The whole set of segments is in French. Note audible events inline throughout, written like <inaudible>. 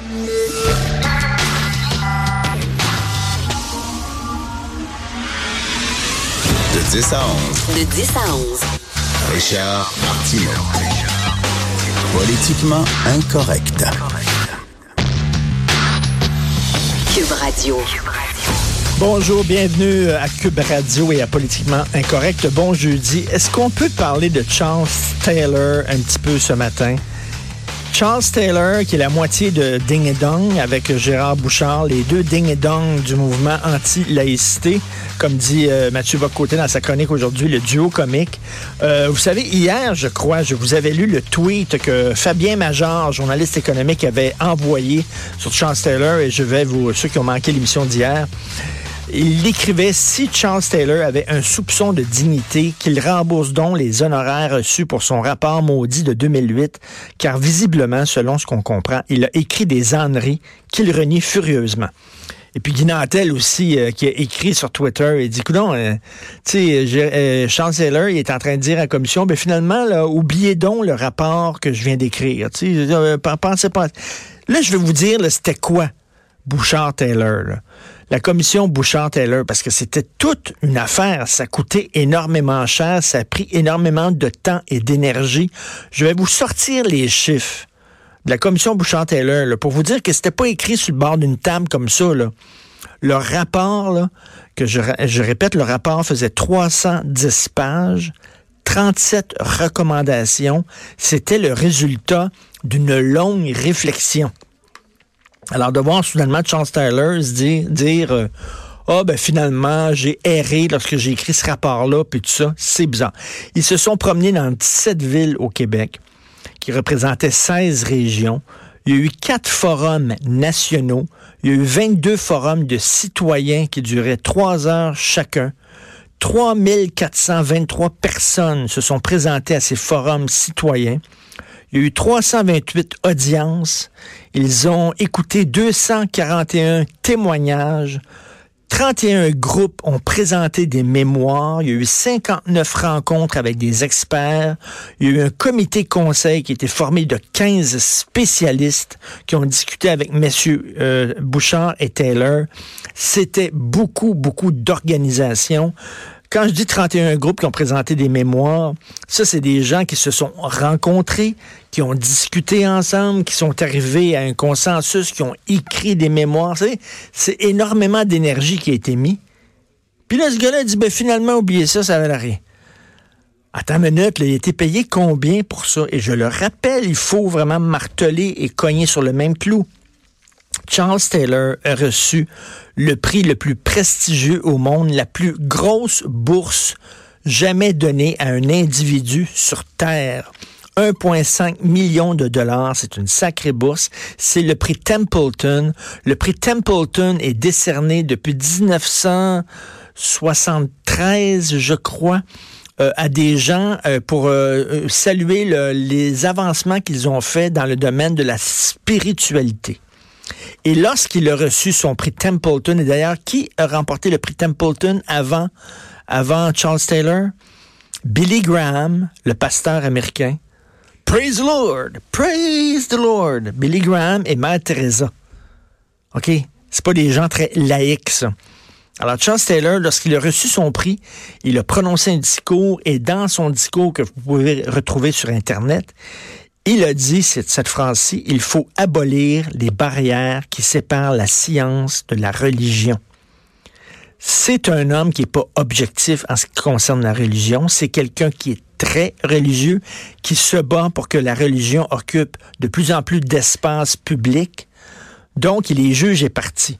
De 10 à 11. De 10 à 11. Richard Martineau. Politiquement incorrect. Cube Radio. Bonjour, bienvenue à Cube Radio et à Politiquement Incorrect. Bon jeudi. Est-ce qu'on peut parler de Charles Taylor un petit peu ce matin? Charles Taylor, qui est la moitié de Ding et Dong avec Gérard Bouchard, les deux Ding et Dong du mouvement anti-laïcité, comme dit euh, Mathieu Bocoté dans sa chronique aujourd'hui, le duo comique. Euh, vous savez, hier, je crois, je vous avais lu le tweet que Fabien Major, journaliste économique, avait envoyé sur Charles Taylor, et je vais vous, ceux qui ont manqué l'émission d'hier, il écrivait si Charles Taylor avait un soupçon de dignité, qu'il rembourse donc les honoraires reçus pour son rapport maudit de 2008, car visiblement, selon ce qu'on comprend, il a écrit des âneries qu'il renie furieusement. Et puis Guy Nantel aussi, euh, qui a écrit sur Twitter, il dit, non, euh, tu euh, Charles Taylor, il est en train de dire à la commission, ben finalement, là, oubliez donc le rapport que je viens d'écrire. Tu sais, pensez pas. Là, je vais vous dire, c'était quoi Bouchard-Taylor? La commission Bouchard-Taylor, parce que c'était toute une affaire. Ça coûtait énormément cher, ça a pris énormément de temps et d'énergie. Je vais vous sortir les chiffres de la commission Bouchard-Taylor pour vous dire que c'était pas écrit sur le bord d'une table comme ça. Là. Le rapport, là, que je, je répète, le rapport faisait 310 pages, 37 recommandations. C'était le résultat d'une longue réflexion. Alors, de voir soudainement Charles Taylor dire, dire euh, ah ben finalement, j'ai erré lorsque j'ai écrit ce rapport-là, puis tout ça, c'est bizarre. Ils se sont promenés dans 17 villes au Québec, qui représentaient 16 régions. Il y a eu quatre forums nationaux. Il y a eu 22 forums de citoyens qui duraient trois heures chacun. 3423 personnes se sont présentées à ces forums citoyens. Il y a eu 328 audiences. Ils ont écouté 241 témoignages. 31 groupes ont présenté des mémoires. Il y a eu 59 rencontres avec des experts. Il y a eu un comité conseil qui était formé de 15 spécialistes qui ont discuté avec messieurs euh, Bouchard et Taylor. C'était beaucoup, beaucoup d'organisation. Quand je dis 31 groupes qui ont présenté des mémoires, ça, c'est des gens qui se sont rencontrés, qui ont discuté ensemble, qui sont arrivés à un consensus, qui ont écrit des mémoires. C'est énormément d'énergie qui a été mise. Puis là, ce gars-là dit, ben, finalement, oubliez ça, ça valait rien. Attends une minute, il a été payé combien pour ça? Et je le rappelle, il faut vraiment marteler et cogner sur le même clou. Charles Taylor a reçu le prix le plus prestigieux au monde, la plus grosse bourse jamais donnée à un individu sur Terre. 1,5 million de dollars, c'est une sacrée bourse. C'est le prix Templeton. Le prix Templeton est décerné depuis 1973, je crois. Euh, à des gens euh, pour euh, saluer les avancements qu'ils ont faits dans le domaine de la spiritualité. Et lorsqu'il a reçu son prix Templeton, et d'ailleurs, qui a remporté le prix Templeton avant, Charles Taylor? Billy Graham, le pasteur américain. Praise the Lord! Praise the Lord! Billy Graham et Mère Teresa. OK? C'est pas des gens très laïcs, ça. Alors, Charles Taylor, lorsqu'il a reçu son prix, il a prononcé un discours et dans son discours que vous pouvez retrouver sur Internet, il a dit cette, phrase-ci, il faut abolir les barrières qui séparent la science de la religion. C'est un homme qui n'est pas objectif en ce qui concerne la religion. C'est quelqu'un qui est très religieux, qui se bat pour que la religion occupe de plus en plus d'espace public. Donc, il est juge et parti.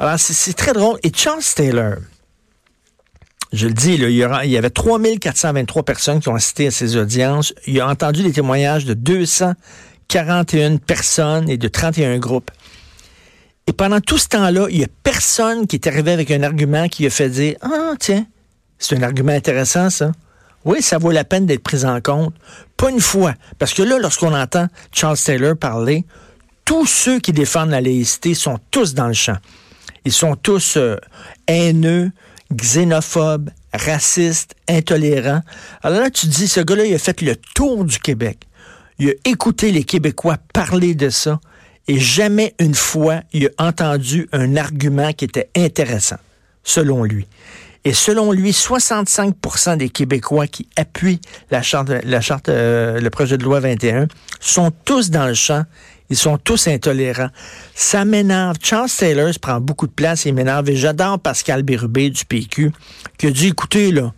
Alors, c'est très drôle. Et Charles Taylor, je le dis, il, y avait 3423 personnes qui ont assisté à ces audiences. Il a entendu des témoignages de 241 personnes et de 31 groupes. Et pendant tout ce temps-là, il n'y a personne qui est arrivé avec un argument qui a fait dire Ah, tiens, c'est un argument intéressant, ça. Oui, ça vaut la peine d'être pris en compte. Pas une fois. Parce que là, lorsqu'on entend Charles Taylor parler, tous ceux qui défendent la laïcité sont tous dans le champ. Ils sont tous euh, haineux, xénophobe, raciste, intolérant. Alors là, tu dis, ce gars-là, il a fait le tour du Québec. Il a écouté les Québécois parler de ça. Et jamais une fois, il a entendu un argument qui était intéressant, selon lui. Et selon lui, 65% des Québécois qui appuient la charte, la charte, euh, le projet de loi 21 sont tous dans le champ. Ils sont tous intolérants. Ça m'énerve. Charles Taylor prend beaucoup de place. Il m'énerve. Et j'adore Pascal Bérubé du PQ qui a dit, écoutez, là,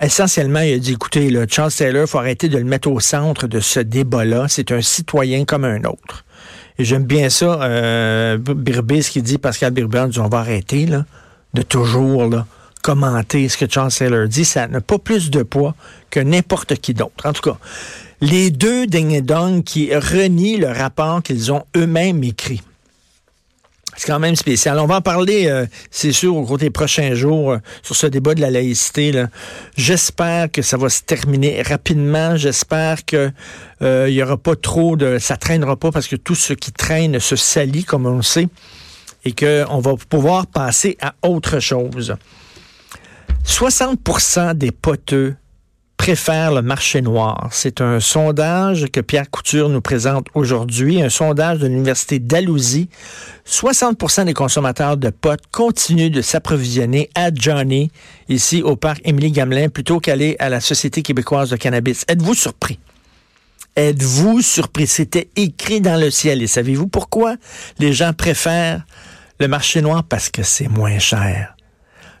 essentiellement, il a dit, écoutez, là, Charles Taylor, il faut arrêter de le mettre au centre de ce débat-là. C'est un citoyen comme un autre. Et j'aime bien ça, euh, Bérubé, ce qu'il dit, Pascal Bérubé, on dit, on va arrêter, là de toujours commenter ce que Charles Taylor dit, ça n'a pas plus de poids que n'importe qui d'autre. En tout cas, les deux ding et dong qui renient le rapport qu'ils ont eux-mêmes écrit. C'est quand même spécial. On va en parler, euh, c'est sûr, au cours des prochains jours euh, sur ce débat de la laïcité. J'espère que ça va se terminer rapidement. J'espère que euh, il y aura pas trop de, ça traînera pas parce que tout ce qui traîne se salit, comme on le sait et qu'on va pouvoir passer à autre chose. 60% des poteux préfèrent le marché noir. C'est un sondage que Pierre Couture nous présente aujourd'hui, un sondage de l'Université d'Alousie. 60% des consommateurs de potes continuent de s'approvisionner à Johnny, ici au parc Émilie-Gamelin, plutôt qu'aller à la Société québécoise de cannabis. Êtes-vous surpris? Êtes-vous surpris? C'était écrit dans le ciel. Et savez-vous pourquoi les gens préfèrent le marché noir? Parce que c'est moins cher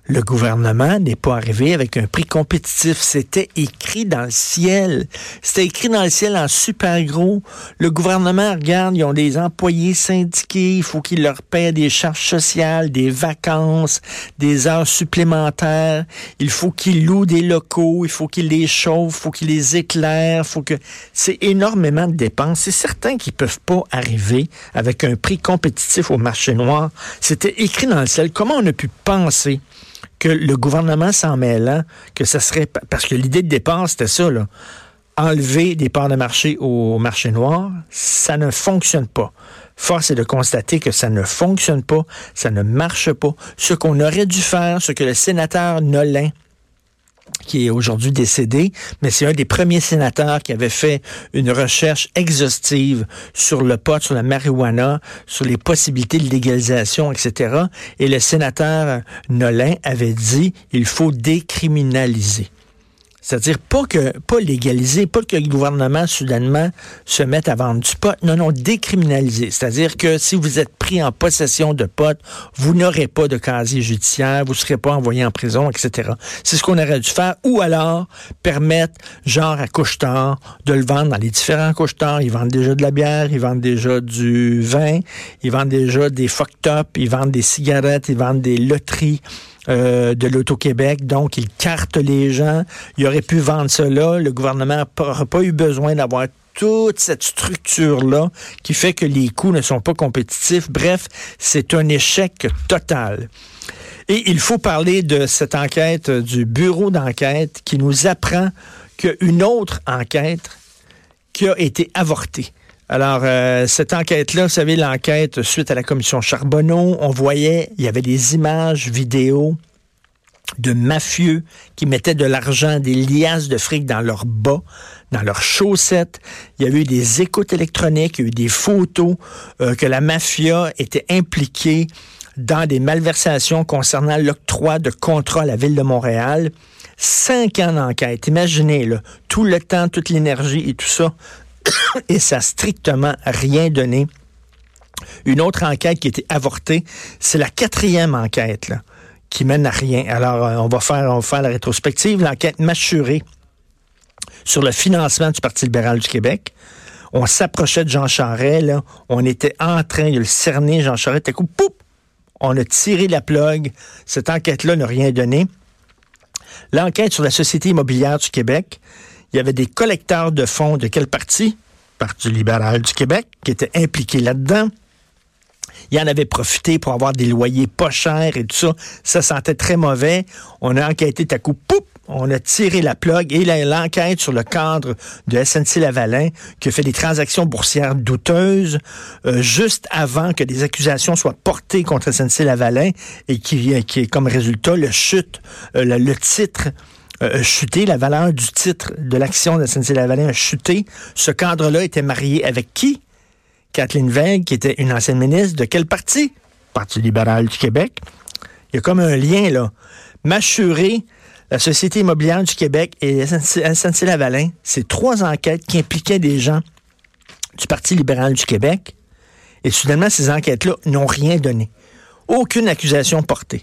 le gouvernement n'est pas arrivé avec un prix compétitif. C'était écrit dans le ciel. C'était écrit dans le ciel en super gros. Le gouvernement regarde, ils ont des employés syndiqués, il faut qu'ils leur paient des charges sociales, des vacances, des heures supplémentaires. Il faut qu'ils louent des locaux, il faut qu'ils les chauffent, il faut qu'ils les éclairent, faut que c'est énormément de dépenses. C'est certain qu'ils peuvent pas arriver avec un prix compétitif au marché noir. C'était écrit dans le ciel. Comment on a pu penser que le gouvernement s'en mêlant, que ce serait parce que l'idée de départ c'était ça là, enlever des parts de marché au marché noir, ça ne fonctionne pas. Force est de constater que ça ne fonctionne pas, ça ne marche pas. Ce qu'on aurait dû faire, ce que le sénateur Nolin qui est aujourd'hui décédé, mais c'est un des premiers sénateurs qui avait fait une recherche exhaustive sur le pot, sur la marijuana, sur les possibilités de légalisation, etc. Et le sénateur Nolin avait dit, il faut décriminaliser. C'est-à-dire pas que pas légaliser, pas que le gouvernement soudainement se mette à vendre du pot, non, non, décriminaliser. C'est-à-dire que si vous êtes pris en possession de pot, vous n'aurez pas de casier judiciaire, vous ne serez pas envoyé en prison, etc. C'est ce qu'on aurait dû faire. Ou alors permettre, genre à couche-tard, de le vendre dans les différents couche-tards. Ils vendent déjà de la bière, ils vendent déjà du vin, ils vendent déjà des fuck-top, ils vendent des cigarettes, ils vendent des loteries. Euh, de l'Auto-Québec. Donc, il carte les gens. Il aurait pu vendre cela. Le gouvernement n'aurait pas eu besoin d'avoir toute cette structure-là qui fait que les coûts ne sont pas compétitifs. Bref, c'est un échec total. Et il faut parler de cette enquête du bureau d'enquête qui nous apprend qu'une autre enquête qui a été avortée. Alors, euh, cette enquête-là, vous savez, l'enquête suite à la commission Charbonneau, on voyait, il y avait des images vidéo de mafieux qui mettaient de l'argent, des liasses de fric dans leurs bas, dans leurs chaussettes. Il y a eu des écoutes électroniques, il y a eu des photos euh, que la mafia était impliquée dans des malversations concernant l'octroi de contrats à la ville de Montréal. Cinq ans d'enquête. Imaginez, là, tout le temps, toute l'énergie et tout ça <coughs> et ça n'a strictement rien donné. Une autre enquête qui a été avortée, c'est la quatrième enquête qui mène à rien. Alors, euh, on va faire, on la rétrospective, l'enquête mâchurée sur le financement du Parti libéral du Québec. On s'approchait de Jean Charest. On était en train de le cerner, Jean Charest. coup, poup! On a tiré la plug. Cette enquête-là n'a rien donné. L'enquête sur la Société immobilière du Québec, il y avait des collecteurs de fonds de quel parti? Parti libéral du Québec, qui étaient impliqués là-dedans. Il en avait profité pour avoir des loyers pas chers et tout ça. Ça sentait très mauvais. On a enquêté à coup, poup, on a tiré la plug et l'enquête sur le cadre de SNC Lavalin qui a fait des transactions boursières douteuses euh, juste avant que des accusations soient portées contre SNC Lavalin et qui, qui est comme résultat le chute, euh, le titre euh, chuté, la valeur du titre de l'action de SNC-Lavalin a chuté. Ce cadre-là était marié avec qui? Kathleen Veil, qui était une ancienne ministre de quel parti? Parti libéral du Québec. Il y a comme un lien, là. Mâchurer la Société immobilière du Québec et SNC-Lavalin, c'est trois enquêtes qui impliquaient des gens du Parti libéral du Québec. Et soudainement, ces enquêtes-là n'ont rien donné. Aucune accusation portée.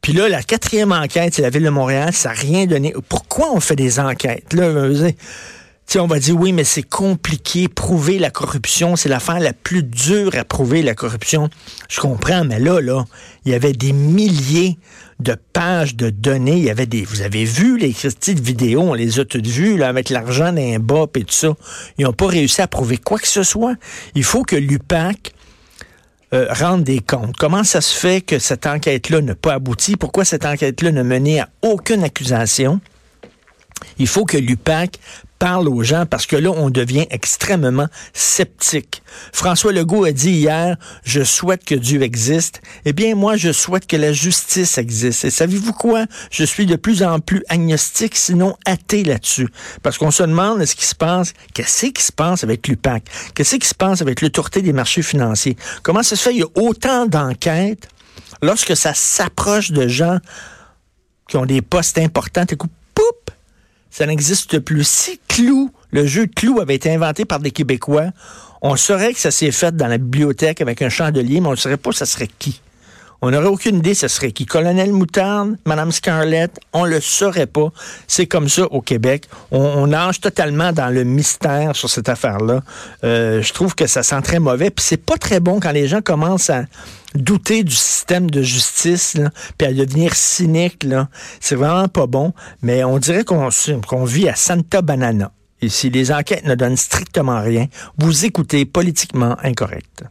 Puis là, la quatrième enquête, c'est la Ville de Montréal, ça n'a rien donné. Pourquoi on fait des enquêtes? On va dire oui, mais c'est compliqué. Prouver la corruption, c'est l'affaire la plus dure à prouver la corruption. Je comprends, mais là, là, il y avait des milliers de pages de données. Il y avait des. Vous avez vu les de vidéos, on les a toutes vues, là, avec l'argent d'un bas et tout ça. Ils n'ont pas réussi à prouver quoi que ce soit. Il faut que l'UPAC euh, rendre des comptes. Comment ça se fait que cette enquête-là n'a pas abouti? Pourquoi cette enquête-là n'a mené à aucune accusation? Il faut que l'UPAC parle aux gens parce que là, on devient extrêmement sceptique. François Legault a dit hier, je souhaite que Dieu existe. Eh bien, moi, je souhaite que la justice existe. Et savez-vous quoi? Je suis de plus en plus agnostique, sinon athée là-dessus. Parce qu'on se demande ce qui se passe, qu'est-ce qui se passe avec l'UPAC? Qu'est-ce qui se passe avec l'autorité des marchés financiers? Comment ça se fait? Il y a autant d'enquêtes lorsque ça s'approche de gens qui ont des postes importants. Ça n'existe plus. Si Clou, le jeu Clou avait été inventé par des Québécois, on saurait que ça s'est fait dans la bibliothèque avec un chandelier, mais on ne saurait pas ça serait qui. On n'aurait aucune idée ce serait qui? Colonel Moutarde, Madame Scarlett, on le saurait pas. C'est comme ça au Québec. On, nage totalement dans le mystère sur cette affaire-là. Euh, je trouve que ça sent très mauvais. Puis c'est pas très bon quand les gens commencent à douter du système de justice, là, puis à devenir cynique. Là. C'est vraiment pas bon. Mais on dirait qu'on qu'on vit à Santa Banana. Et si les enquêtes ne donnent strictement rien, vous écoutez politiquement incorrect.